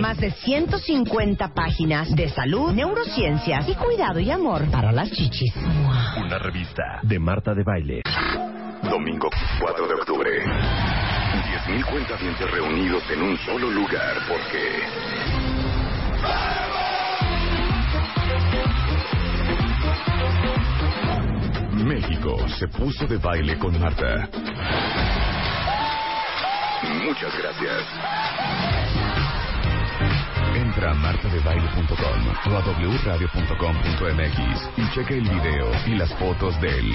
más de 150 páginas de salud, neurociencias y cuidado y amor para las chichis. Una revista de Marta de Baile. Domingo 4 de octubre. 10.000 cuentavientes reunidos en un solo lugar porque... México se puso de baile con Marta. Muchas gracias. Entra a martadebaile.com o a wradio.com.mx y cheque el video y las fotos del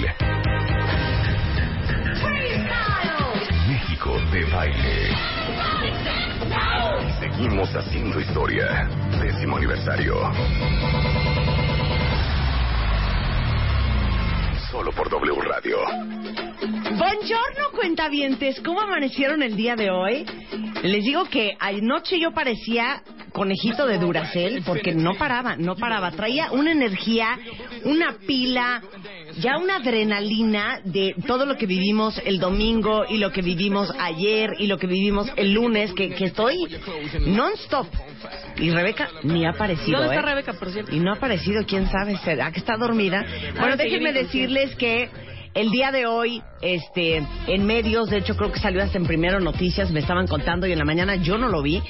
México de baile. Seguimos haciendo historia. Décimo aniversario. Solo por W Radio. Buongiorno, cuentavientes. ¿Cómo amanecieron el día de hoy? Les digo que anoche yo parecía conejito de Duracel porque no paraba, no paraba. Traía una energía, una pila, ya una adrenalina de todo lo que vivimos el domingo y lo que vivimos ayer y lo que vivimos el lunes, que, que estoy non-stop. Y Rebeca ni ha aparecido. ¿Dónde está ¿eh? Rebeca, por cierto? Y no ha aparecido, quién sabe, será que está dormida. Bueno, Ah, sí, déjenme decirles que el día de hoy, este, en medios, de hecho creo que salió hasta en primero noticias, me estaban contando y en la mañana yo no lo vi,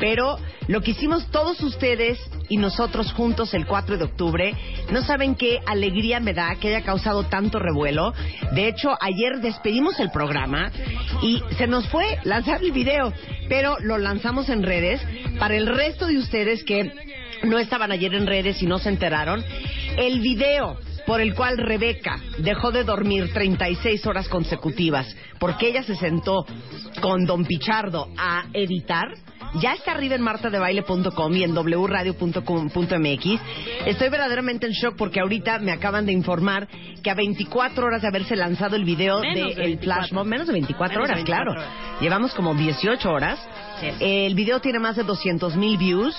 pero lo que hicimos todos ustedes y nosotros juntos el 4 de octubre, no saben qué alegría me da que haya causado tanto revuelo. De hecho, ayer despedimos el programa y se nos fue lanzar el video, pero lo lanzamos en redes para el resto de ustedes que no estaban ayer en redes y no se enteraron. El video por el cual Rebeca dejó de dormir 36 horas consecutivas porque ella se sentó con Don Pichardo a editar. Ya está arriba en martadebaile.com y en wradio.com.mx. Estoy verdaderamente en shock porque ahorita me acaban de informar que a 24 horas de haberse lanzado el video Menos de flash mob, menos de 24 Menos horas, 24 claro. horas. Llevamos como 18 horas. El video tiene más de 200 mil views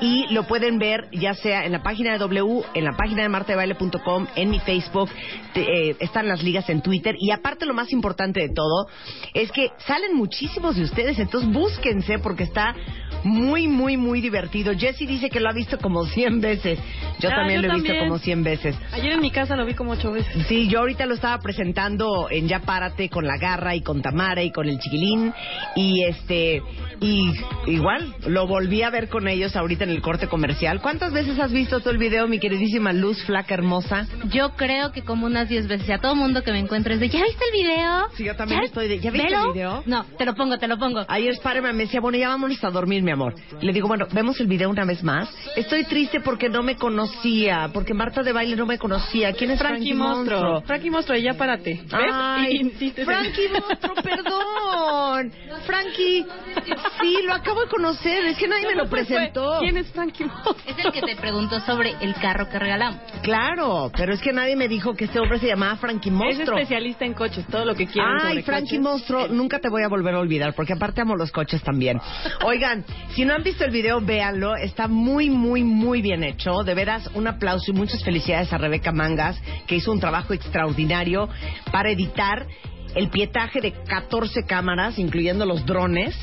y lo pueden ver ya sea en la página de W, en la página de martadebaile.com, en mi Facebook, te- eh, están las ligas en Twitter y aparte lo más importante de todo es que salen muchísimos de ustedes, entonces búsquense porque está Guadalajara muy, muy, muy divertido. Jesse dice que lo ha visto como 100 veces. Yo Ah, también yo lo he visto también. como 100 veces. Ayer en mi casa lo vi como ocho veces. Sí, yo ahorita lo estaba presentando en Ya Párate con la garra y con Tamara y con el chiquilín y este y igual lo volví a ver con ellos ahorita en el corte comercial. ¿Cuántas veces has visto tú el video, mi queridísima Luz Flaca hermosa? Yo creo que como unas 10 veces. A todo mundo que me encuentre es de, ¿ya viste el video? Sí, yo también ¿Ya- estoy de, ¿ya viste ¿Velo? el video? No, te lo pongo, te lo pongo. Ayer Spiderman me decía, bueno, ya vámonos a dormir, mi amor. Le digo, bueno, vemos el video una vez más. Estoy triste porque no me conocía, porque Marta de Baile no me conocía. ¿Quién es Frankie, Frankie Monstruo. Frankie Monstruo, ya párate. ¿Ves? Ay, Y Frankie Monstruo, perdón. Frankie, sí, lo acabo de conocer. Es que nadie me lo presentó. ¿Quién es Frankie Monstruo? Es el que te preguntó sobre el carro que regalamos. Claro, pero es que nadie me dijo que este hombre se llamaba Frankie Es Monstruo. especialista en coches, todo lo que quieran Ay, sobre Frankie coches. Monstruo, nunca te voy a volver a olvidar, porque aparte amo los coches también. Oigan, si no han visto el video, véanlo. Está muy, muy, muy bien hecho. De veras, un aplauso y muchas felicidades a Rebeca Mangas, que hizo un trabajo extraordinario para editar el pietaje de 14 cámaras, incluyendo los drones.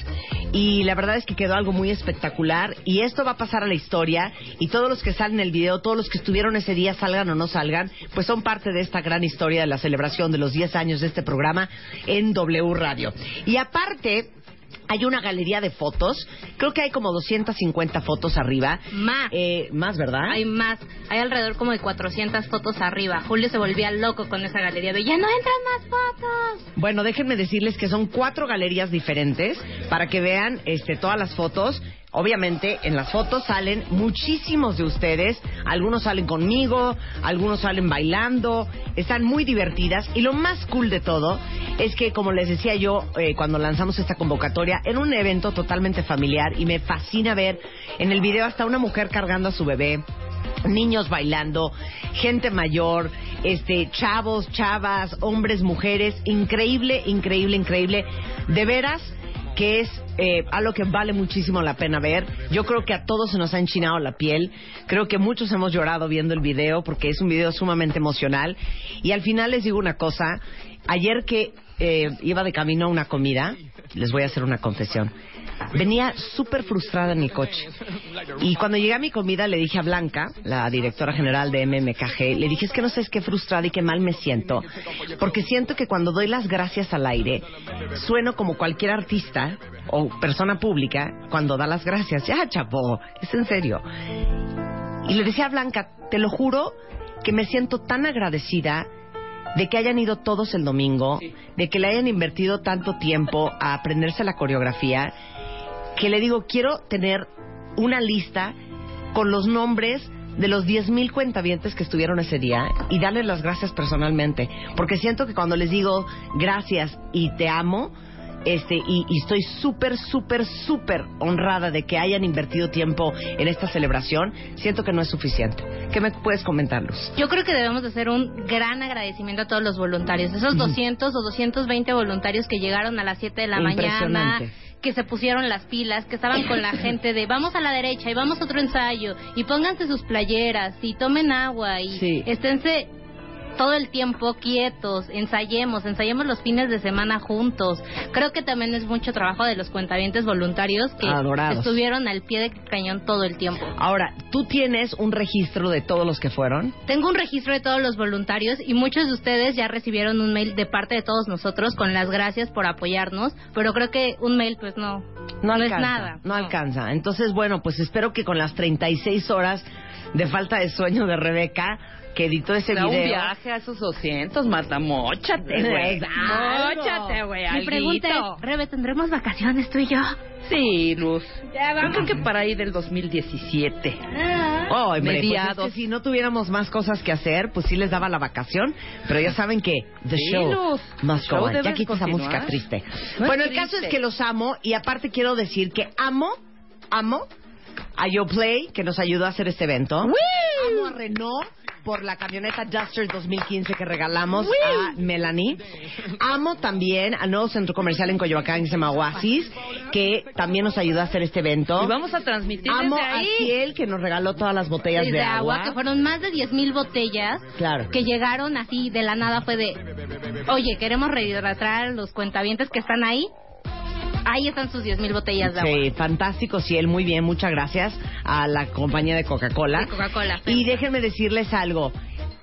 Y la verdad es que quedó algo muy espectacular. Y esto va a pasar a la historia. Y todos los que salen en el video, todos los que estuvieron ese día, salgan o no salgan, pues son parte de esta gran historia de la celebración de los 10 años de este programa en W Radio. Y aparte, hay una galería de fotos. Creo que hay como 250 fotos arriba. Más. Eh, más, ¿verdad? Hay más, hay alrededor como de 400 fotos arriba. Julio se volvía loco con esa galería de, ya no entran más fotos. Bueno, déjenme decirles que son cuatro galerías diferentes para que vean este, todas las fotos obviamente en las fotos salen muchísimos de ustedes, algunos salen conmigo, algunos salen bailando, están muy divertidas. Y lo más cool de todo es que como les decía yo eh, cuando lanzamos esta convocatoria, era un evento totalmente familiar y me fascina ver en el video hasta una mujer cargando a su bebé, niños bailando, gente mayor, este, chavos, chavas, hombres, mujeres, increíble, increíble, increíble. De veras que es eh, algo que vale muchísimo la pena ver. Yo creo que a todos se nos ha enchinado la piel. Creo que muchos hemos llorado viendo el video porque es un video sumamente emocional. Y al final les digo una cosa. Ayer que eh, iba de camino a una comida, les voy a hacer una confesión. Venía súper frustrada en mi coche. Y cuando llegué a mi comida le dije a Blanca, la directora general de MMKG, le dije, es que no sé, qué frustrada y qué mal me siento. Porque siento que cuando doy las gracias al aire, sueno como cualquier artista o persona pública cuando da las gracias. Ya, chapo, es en serio. Y le decía a Blanca, te lo juro que me siento tan agradecida de que hayan ido todos el domingo, de que le hayan invertido tanto tiempo a aprenderse la coreografía, que le digo, quiero tener una lista con los nombres de los 10.000 cuentavientes que estuvieron ese día y darles las gracias personalmente, porque siento que cuando les digo gracias y te amo, este y, y estoy súper, súper, súper honrada de que hayan invertido tiempo en esta celebración, siento que no es suficiente. ¿Qué me puedes comentar, Luz? Yo creo que debemos de hacer un gran agradecimiento a todos los voluntarios. Esos 200 o 220 voluntarios que llegaron a las 7 de la mañana. Que se pusieron las pilas, que estaban con la gente de vamos a la derecha y vamos a otro ensayo y pónganse sus playeras y tomen agua y Sí. esténse todo el tiempo quietos, ensayemos, ensayemos los fines de semana juntos. Creo que también es mucho trabajo de los cuentavientes voluntarios que Adorados. estuvieron al pie de cañón todo el tiempo. Ahora, ¿tú tienes un registro de todos los que fueron? Tengo un registro de todos los voluntarios y muchos de ustedes ya recibieron un mail de parte de todos nosotros con las gracias por apoyarnos, pero creo que un mail pues no, No, es alcanza, nada. No alcanza. Entonces, bueno, pues espero que con las 36 horas de falta de sueño de Rebeca, que editó ese Da un video. viaje a esos 200, Marta, móchate, güey. Exacto. Móchate, güey, Mi pregunta es, Rebe, ¿tendremos vacaciones tú y yo? Sí, Luz. Ya Yo creo que para ahí del 2017. Oh, hombre, pues es Mediados. que si no tuviéramos más cosas que hacer, pues sí les daba la vacación, pero ya saben que the show must el go on. Ya quita esa música triste. No bueno, el triste. caso es que los amo y aparte quiero decir que amo, amo a YoPlay que nos ayudó a hacer este evento. Amo a Renault por la camioneta Duster 2015 que regalamos a Melanie. Amo también al nuevo centro comercial en Coyoacán que se llama Oasis, que también nos ayudó a hacer este evento. Y vamos a transmitir Amo desde a ahí. Ciel que nos regaló todas las botellas Desde de agua, agua. que fueron más de 10.000 botellas Claro. que llegaron así de la nada fue de, oye, queremos rehidratar a los cuentavientes que están ahí. Ahí están sus 10.000 botellas de agua. Sí, fantástico, Ciel, muy bien, muchas gracias a la compañía de Coca-Cola. De Coca-Cola. Y déjenme decirles algo.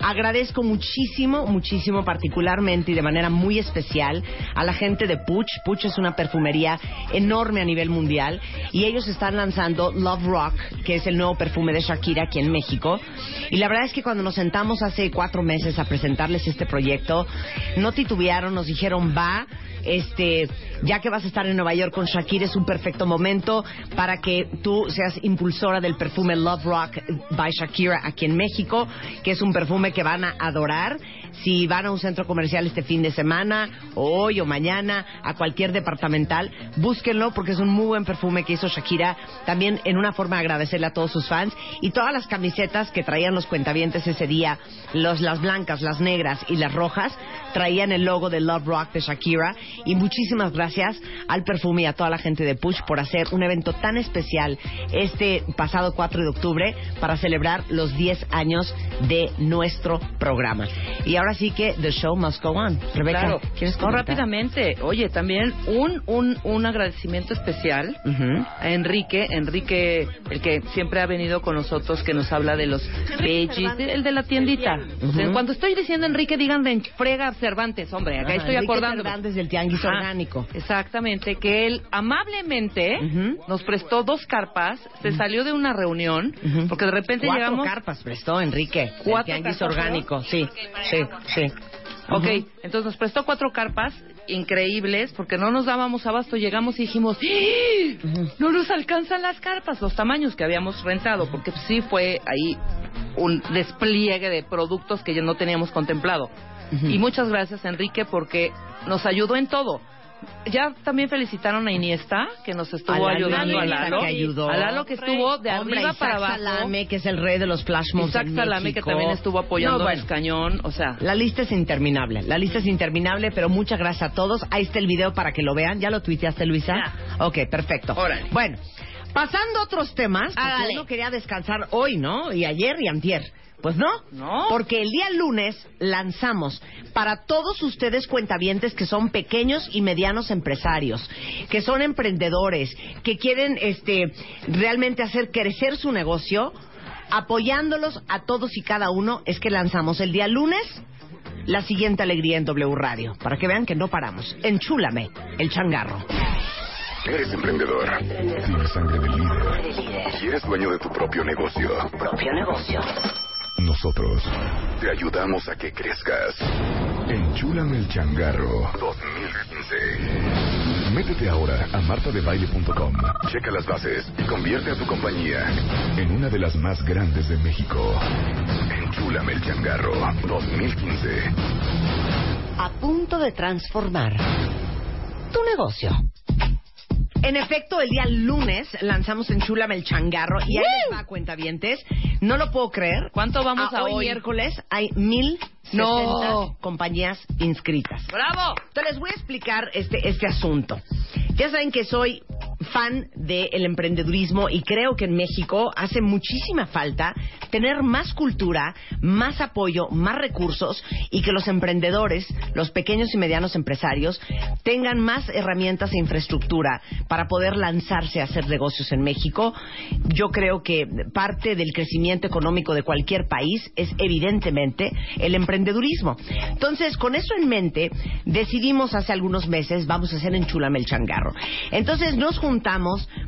Agradezco muchísimo, muchísimo, particularmente y de manera muy especial a la gente de Puch. Puch es una perfumería enorme a nivel mundial y ellos están lanzando Love Rock, que es el nuevo perfume de Shakira aquí en México. Y la verdad es que cuando nos sentamos hace cuatro meses a presentarles este proyecto, no titubearon, nos dijeron va. Este, ya que vas a estar en Nueva York con Shakira, es un perfecto momento para que tú seas impulsora del perfume Love Rock by Shakira aquí en México, que es un perfume que van a adorar. Si van a un centro comercial este fin de semana, o hoy o mañana, a cualquier departamental, búsquenlo porque es un muy buen perfume que hizo Shakira. También en una forma de agradecerle a todos sus fans. Y todas las camisetas que traían los cuentavientes ese día, los, las blancas, las negras y las rojas, traían el logo de Love Rock de Shakira. Y muchísimas gracias al perfume y a toda la gente de Push por hacer un evento tan especial este pasado 4 de octubre para celebrar los 10 años de nuestro programa. Y ahora sí que the show must go on. Rebeca, Claro. ¿quieres No, comentar? rápidamente. Oye, también un, un, un agradecimiento especial Ujú. a Enrique, Enrique, el que siempre ha venido con nosotros, que nos habla de los veggies, de- el de la tiendita. O sea, cuando estoy diciendo Enrique, digan de frega Cervantes, hombre, acá Ajá, estoy Enrique acordando. Fernández del Tianguis Orgánico. Exactamente, que él amablemente Ujú. nos prestó dos carpas, se salió de una reunión, porque de repente Cuatro llegamos... carpas prestó Enrique. Cuatro Tianguis carpas, Orgánico, sí, sí, sí. Ok, entonces nos prestó cuatro carpas, increíbles porque no nos dábamos abasto. Llegamos y dijimos, ¡Ah! no nos alcanzan las carpas, los tamaños que habíamos rentado, porque sí fue ahí un despliegue de productos que ya no teníamos contemplado. Y muchas gracias, Enrique, porque nos ayudó en todo. Ya también felicitaron a Iniesta, que nos estuvo A ayudando a Lalo. que ayudó. A Lalo que estuvo de Hombre, arriba Isaac para abajo. Salame, que es el rey de los flash mobs Isaac en Salame, que también estuvo apoyando No, bueno, el cañón. O sea, La lista es interminable, la lista es interminable, pero muchas gracias a todos. Ahí está el video para que lo vean. ¿Ya lo tuiteaste, Luisa? Ok, perfecto. Órale. Bueno, pasando a otros temas, porque uno quería descansar hoy, ¿no? Y ayer y antier. Pues no, No. porque el día lunes lanzamos para todos ustedes cuentavientes que son pequeños y medianos empresarios, que son emprendedores, que quieren este realmente hacer crecer su negocio, apoyándolos a todos y cada uno, es que lanzamos el día lunes la siguiente alegría en W Radio, para que vean que no paramos. Enchúlame, el changarro. Eres emprendedor. Tienes sangre de líder. Y eres dueño de tu propio negocio. Propio negocio. Nosotros te ayudamos a que crezcas. Enchúlame el changarro 2015. Métete ahora a martadebaile.com. Checa las bases y convierte a tu compañía en una de las más grandes de México. Enchúlame el changarro 2015. a punto de transformar tu negocio. En efecto, el día lunes lanzamos en Chulame el changarro y ahí les va, cuentavientes. No lo puedo creer. ¿Cuánto vamos a hoy? hoy? miércoles hay mil No. compañías inscritas. ¡Bravo! Entonces les voy a explicar este, este asunto. Ya saben que soy fan del emprendedurismo y creo que en México hace muchísima falta tener más cultura, más apoyo, más recursos y que los emprendedores, los pequeños y medianos empresarios, tengan más herramientas e infraestructura para poder lanzarse a hacer negocios en México. Yo creo que parte del crecimiento económico de cualquier país es evidentemente el emprendedurismo. Entonces, con eso en mente, decidimos hace algunos meses, vamos a hacer en Chulame el changarro. Entonces, nos juntamos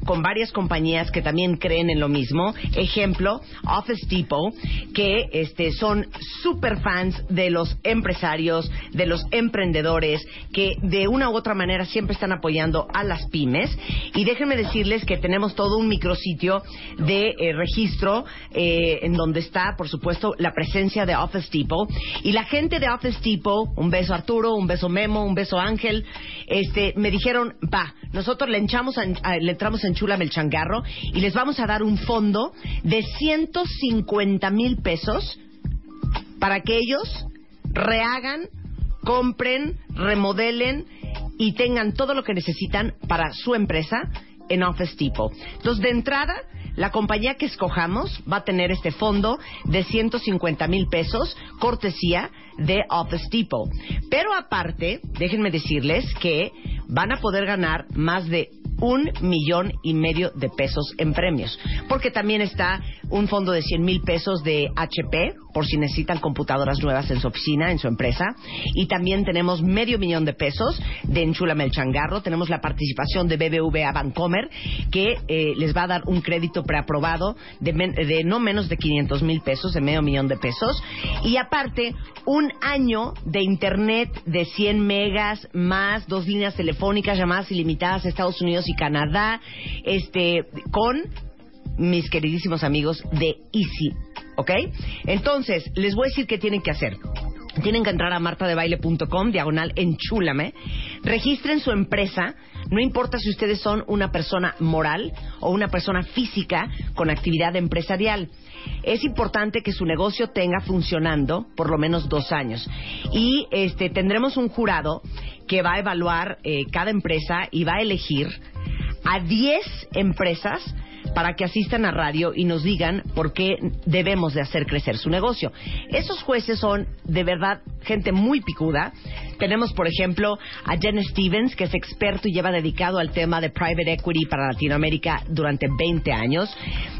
con varias compañías que también creen en lo mismo. Ejemplo, Office Depot, que este, son super fans de los empresarios, de los emprendedores, que de una u otra manera siempre están apoyando a las pymes. Y déjenme decirles que tenemos todo un micrositio de eh, registro eh, en donde está, por supuesto, la presencia de Office Depot. Y la gente de Office Depot, un beso Arturo, un beso Memo, un beso Ángel, este, me dijeron, va, nosotros le, enchamos a- a- le entramos en Chula el changarro y les vamos a dar un fondo de 150 mil pesos para que ellos rehagan, compren, remodelen y tengan todo lo que necesitan para su empresa en Office Depot. Entonces, de entrada, la compañía que escojamos va a tener este fondo de 150 mil pesos, cortesía de Office Depot. Pero aparte, déjenme decirles que van a poder ganar más de un millón y medio de pesos en premios. Porque también está un fondo de 100 mil pesos de HP, por si necesitan computadoras nuevas en su oficina, en su empresa. Y también tenemos medio millón de pesos de Enchúlame el Changarro. Tenemos la participación de BBVA Bancomer, que eh, les va a dar un crédito preaprobado de, de no menos de 500 mil pesos, de medio millón de pesos. Y aparte, un año de internet de 100 megas más dos líneas telefónicas, llamadas ilimitadas a Estados Unidos Canadá, este, con mis queridísimos amigos de Easy, ¿ok? Entonces, les voy a decir qué tienen que hacer. Tienen que entrar a martadebaile.com, diagonal enchúlame. Registren su empresa. No importa si ustedes son una persona moral o una persona física con actividad empresarial. Es importante que su negocio tenga funcionando por lo menos dos años. Y este, tendremos un jurado que va a evaluar eh, cada empresa y va a elegir a 10 empresas para que asistan a radio y nos digan por qué debemos de hacer crecer su negocio. Esos jueces son de verdad gente muy picuda. Tenemos, por ejemplo, a Jen Stevens, que es experto y lleva dedicado al tema de private equity para Latinoamérica durante 20 años.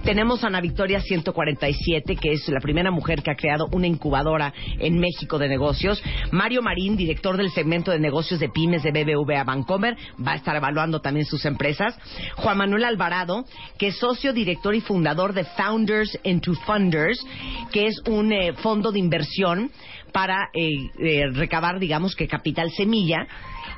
Tenemos a Ana Victoria 147, que es la primera mujer que ha creado una incubadora en México de negocios. Mario Marín, director del segmento de negocios de pymes de BBVA Bancomer, va a estar evaluando también sus empresas. Juan Manuel Alvarado, que es socio, director y fundador de Founders into Funders, que es un eh, fondo de inversión para eh, eh, recabar, digamos que capital semilla.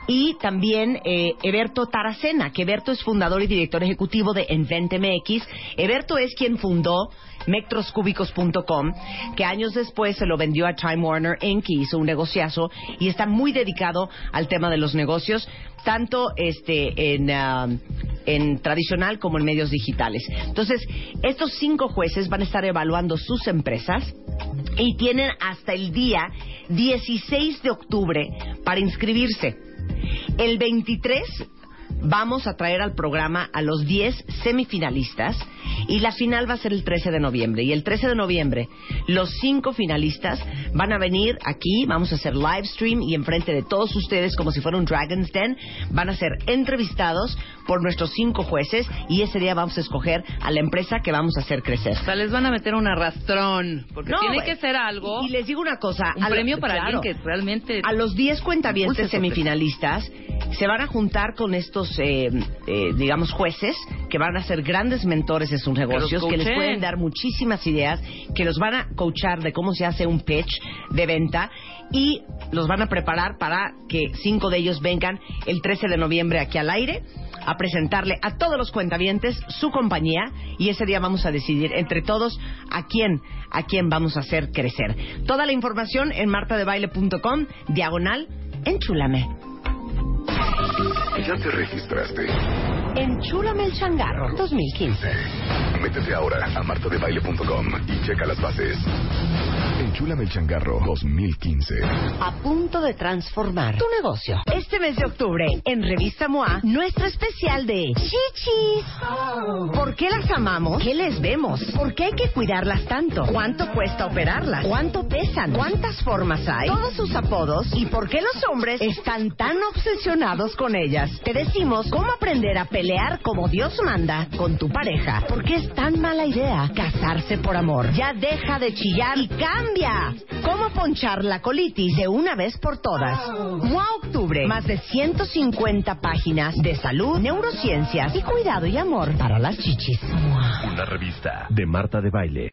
Y también eh, Eberto Taracena, que Eberto es fundador y director ejecutivo de MX. Eberto es quien fundó metroscúbicos.com, que años después se lo vendió a Time Warner Inc. y hizo un negociazo y está muy dedicado al tema de los negocios, tanto este en, ah, en tradicional como en medios digitales. Entonces, estos cinco jueces van a estar evaluando sus empresas y tienen hasta el día 16 de octubre para inscribirse. El 23 vamos a traer al programa a los 10 semifinalistas y la final va a ser el 13 de noviembre. Y el 13 de noviembre los cinco finalistas van a venir aquí, vamos a hacer live stream y enfrente de todos ustedes como si fuera un Dragon's Den, van a ser entrevistados por nuestros cinco jueces y ese día vamos a escoger a la empresa que vamos a hacer crecer. O sea, les van a meter un arrastrón, porque No, tiene güey. que ser algo, Y les digo una cosa, un a premio para claro, alguien que realmente... a los 10 cuentavientes semifinalistas se van a juntar con estos, eh, eh, digamos, jueces que van a ser grandes mentores de sus negocios, que les pueden dar muchísimas ideas, que los van a coachar de cómo se hace un pitch de venta y los van a preparar para que cinco de ellos vengan el 13 de noviembre aquí al aire a presentarle a todos los cuentavientes su compañía y ese día vamos a decidir entre todos a quién a quién vamos a hacer crecer. Toda la información en martadebaile.com diagonal enchúlame. ¿Ya te registraste? Enchúlame el changarro 2015. Métete ahora a martadebaile.com y checa las bases. Enchúlame el changarro 2015. A punto de transformar tu negocio. Este mes de octubre, en Revista MOA, nuestro especial de chichis. ¿Por qué las amamos? ¿Qué les vemos? ¿Por qué hay que cuidarlas tanto? ¿Cuánto cuesta operarlas? ¿Cuánto pesan? ¿Cuántas formas hay? Todos sus apodos y por qué los hombres están tan obsesionados con ellas. Te decimos cómo aprender a pelear como Dios manda con tu pareja. ¿Por qué es tan mala idea casarse por amor? Ya deja de chillar y cambia. ¿Cómo ponchar la colitis de una vez por todas? MOA Octubre. Más de 150 páginas de salud, neurociencias y cuidado y amor para las chichis. Una revista de Marta de Baile.